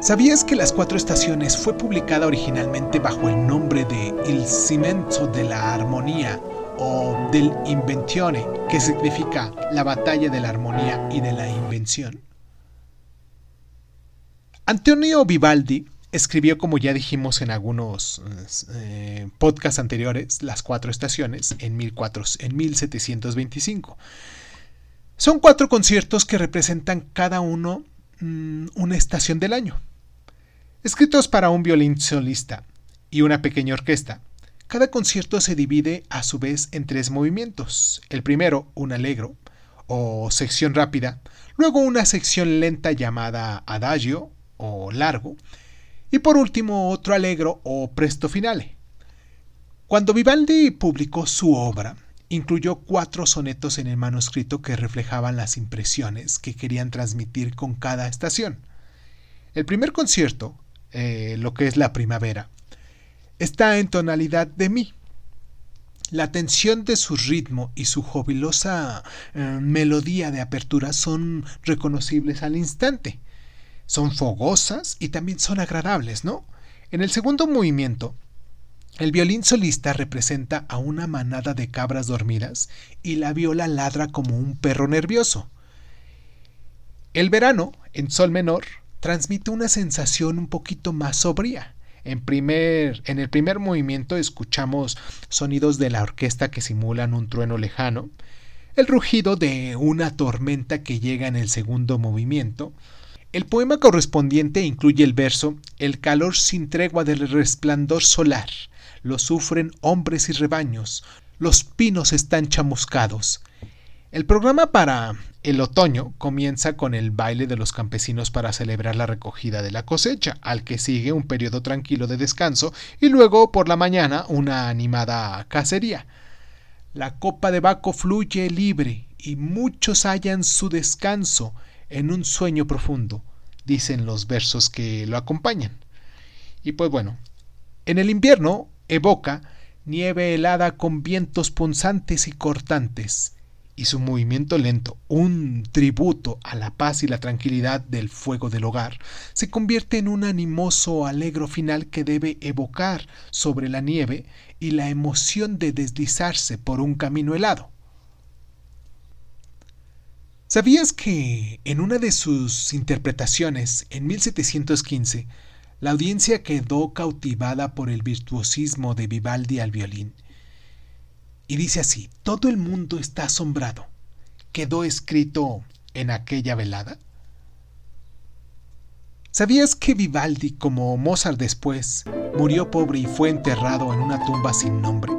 ¿Sabías que Las Cuatro Estaciones fue publicada originalmente bajo el nombre de Il Cimento de la Armonía o del Inventione, que significa la batalla de la armonía y de la invención? Antonio Vivaldi escribió, como ya dijimos en algunos eh, podcasts anteriores, Las Cuatro Estaciones en, 1725. Son cuatro conciertos que representan cada uno mm, una estación del año. Escritos para un violín solista y una pequeña orquesta, cada concierto se divide a su vez en tres movimientos. El primero, un allegro o sección rápida, luego una sección lenta llamada adagio o largo, y por último otro allegro o presto finale. Cuando Vivaldi publicó su obra, incluyó cuatro sonetos en el manuscrito que reflejaban las impresiones que querían transmitir con cada estación. El primer concierto eh, lo que es la primavera, está en tonalidad de mi. La tensión de su ritmo y su jubilosa eh, melodía de apertura son reconocibles al instante. Son fogosas y también son agradables, ¿no? En el segundo movimiento, el violín solista representa a una manada de cabras dormidas y la viola ladra como un perro nervioso. El verano, en sol menor, transmite una sensación un poquito más sobria. En, primer, en el primer movimiento escuchamos sonidos de la orquesta que simulan un trueno lejano, el rugido de una tormenta que llega en el segundo movimiento. El poema correspondiente incluye el verso El calor sin tregua del resplandor solar, lo sufren hombres y rebaños, los pinos están chamuscados. El programa para el otoño comienza con el baile de los campesinos para celebrar la recogida de la cosecha, al que sigue un periodo tranquilo de descanso y luego por la mañana una animada cacería. La copa de Baco fluye libre y muchos hallan su descanso en un sueño profundo, dicen los versos que lo acompañan. Y pues bueno, en el invierno evoca nieve helada con vientos punzantes y cortantes, y su movimiento lento, un tributo a la paz y la tranquilidad del fuego del hogar, se convierte en un animoso alegro final que debe evocar sobre la nieve y la emoción de deslizarse por un camino helado. ¿Sabías que en una de sus interpretaciones, en 1715, la audiencia quedó cautivada por el virtuosismo de Vivaldi al violín y dice así, todo el mundo está asombrado. ¿Quedó escrito en aquella velada? ¿Sabías que Vivaldi, como Mozart después, murió pobre y fue enterrado en una tumba sin nombre?